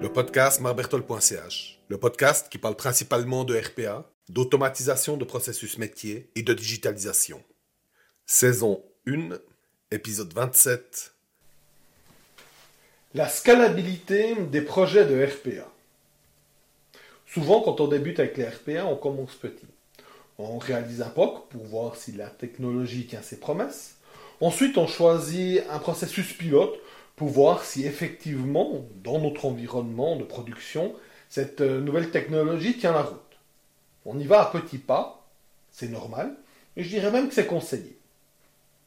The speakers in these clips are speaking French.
Le podcast marbertol.ch, le podcast qui parle principalement de RPA, d'automatisation de processus métiers et de digitalisation. Saison 1, épisode 27. La scalabilité des projets de RPA. Souvent, quand on débute avec les RPA, on commence petit. On réalise un POC pour voir si la technologie tient ses promesses. Ensuite, on choisit un processus pilote pour voir si effectivement, dans notre environnement de production, cette euh, nouvelle technologie tient la route. On y va à petits pas, c'est normal, et je dirais même que c'est conseillé.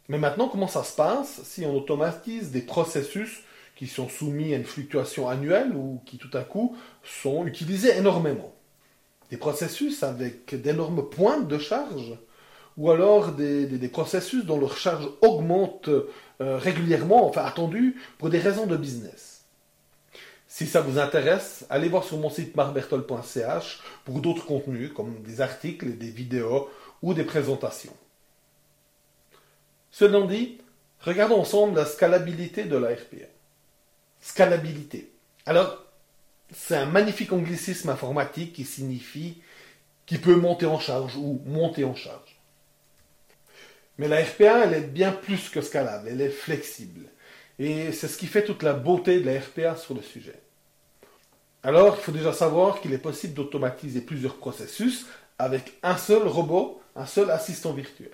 Mais maintenant, comment ça se passe si on automatise des processus qui sont soumis à une fluctuation annuelle ou qui tout à coup sont utilisés énormément? Des processus avec d'énormes pointes de charge ou alors des, processus dont leur charge augmente euh, régulièrement, enfin attendu, pour des raisons de business. Si ça vous intéresse, allez voir sur mon site marbertol.ch pour d'autres contenus comme des articles, des vidéos ou des présentations. Cela dit, regardons ensemble la scalabilité de la RPA. Scalabilité. Alors, c'est un magnifique anglicisme informatique qui signifie qui peut monter en charge ou monter en charge. Mais la RPA, elle est bien plus que scalable, elle est flexible. Et c'est ce qui fait toute la beauté de la RPA sur le sujet. Alors, il faut déjà savoir qu'il est possible d'automatiser plusieurs processus avec un seul robot, un seul assistant virtuel.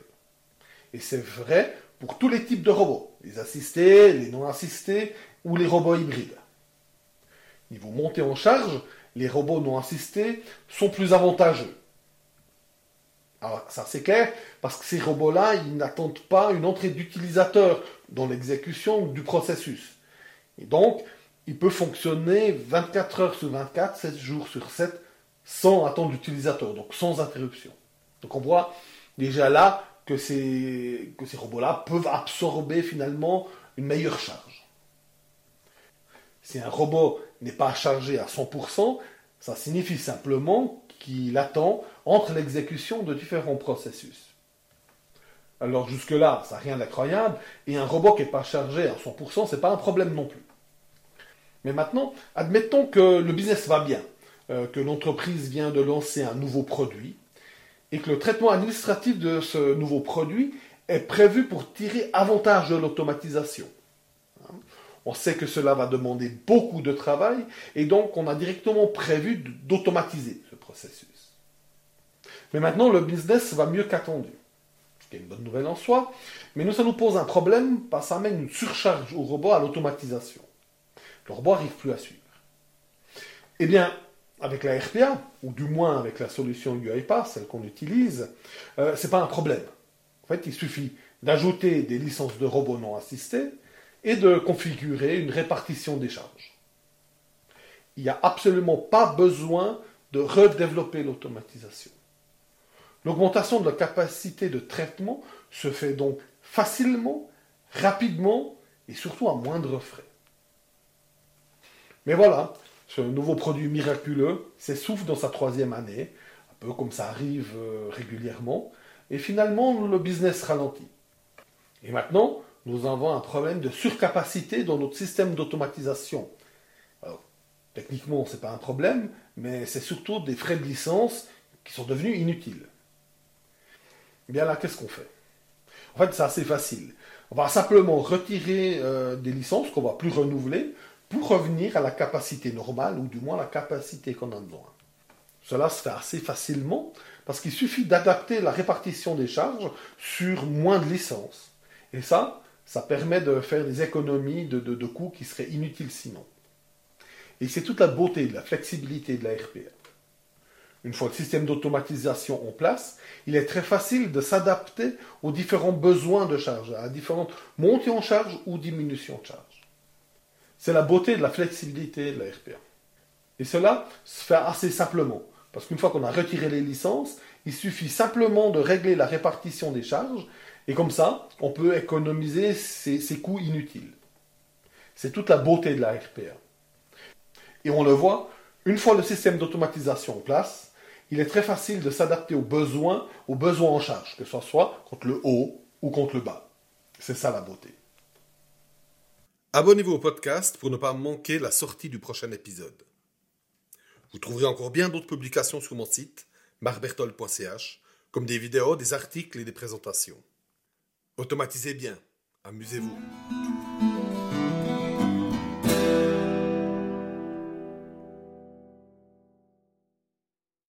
Et c'est vrai pour tous les types de robots, les assistés, les non assistés ou les robots hybrides. Niveau montée en charge, les robots non assistés sont plus avantageux. Alors ça c'est clair, parce que ces robots-là, ils n'attendent pas une entrée d'utilisateur dans l'exécution du processus. Et donc, il peut fonctionner 24 heures sur 24, 7 jours sur 7, sans attendre d'utilisateur, donc sans interruption. Donc on voit déjà là que ces, que ces robots-là peuvent absorber finalement une meilleure charge. Si un robot n'est pas chargé à 100%, ça signifie simplement qu'il attend entre l'exécution de différents processus. Alors jusque-là, ça n'a rien d'incroyable, et un robot qui n'est pas chargé à 100%, ce n'est pas un problème non plus. Mais maintenant, admettons que le business va bien, euh, que l'entreprise vient de lancer un nouveau produit, et que le traitement administratif de ce nouveau produit est prévu pour tirer avantage de l'automatisation. On sait que cela va demander beaucoup de travail et donc on a directement prévu d'automatiser ce processus. Mais maintenant, le business va mieux qu'attendu. Ce qui est une bonne nouvelle en soi, mais nous, ça nous pose un problème parce que ça amène une surcharge au robot à l'automatisation. Le robot n'arrive plus à suivre. Eh bien, avec la RPA, ou du moins avec la solution UiPath, celle qu'on utilise, euh, ce n'est pas un problème. En fait, il suffit d'ajouter des licences de robots non assistés et de configurer une répartition des charges. Il n'y a absolument pas besoin de redévelopper l'automatisation. L'augmentation de la capacité de traitement se fait donc facilement, rapidement et surtout à moindre frais. Mais voilà, ce nouveau produit miraculeux s'essouffle dans sa troisième année, un peu comme ça arrive euh, régulièrement, et finalement le business ralentit. Et maintenant, nous avons un problème de surcapacité dans notre système d'automatisation. Techniquement, ce n'est pas un problème, mais c'est surtout des frais de licence qui sont devenus inutiles. Eh bien là, qu'est-ce qu'on fait? En fait, c'est assez facile. On va simplement retirer euh, des licences qu'on ne va plus renouveler pour revenir à la capacité normale, ou du moins la capacité qu'on a besoin. Cela se fait assez facilement parce qu'il suffit d'adapter la répartition des charges sur moins de licences. Et ça, ça permet de faire des économies de, de coûts qui seraient inutiles sinon. Et c'est toute la beauté de la flexibilité de la RPA. Une fois le système d'automatisation en place, il est très facile de s'adapter aux différents besoins de charge, à différentes montées en charge ou diminutions de charge. C'est la beauté de la flexibilité de la RPA. Et cela se fait assez simplement, parce qu'une fois qu'on a retiré les licences, il suffit simplement de régler la répartition des charges, et comme ça, on peut économiser ces, coûts inutiles. C'est toute la beauté de la RPA. Et on le voit, une fois le système d'automatisation en place, il est très facile de s'adapter aux besoins, aux besoins en charge, que ce soit contre le haut ou contre le bas. C'est ça la beauté. Abonnez-vous au podcast pour ne pas manquer la sortie du prochain épisode. Vous trouverez encore bien d'autres publications sur mon site, marbertol.ch, comme des vidéos, des articles et des présentations. Automatisez bien, amusez-vous.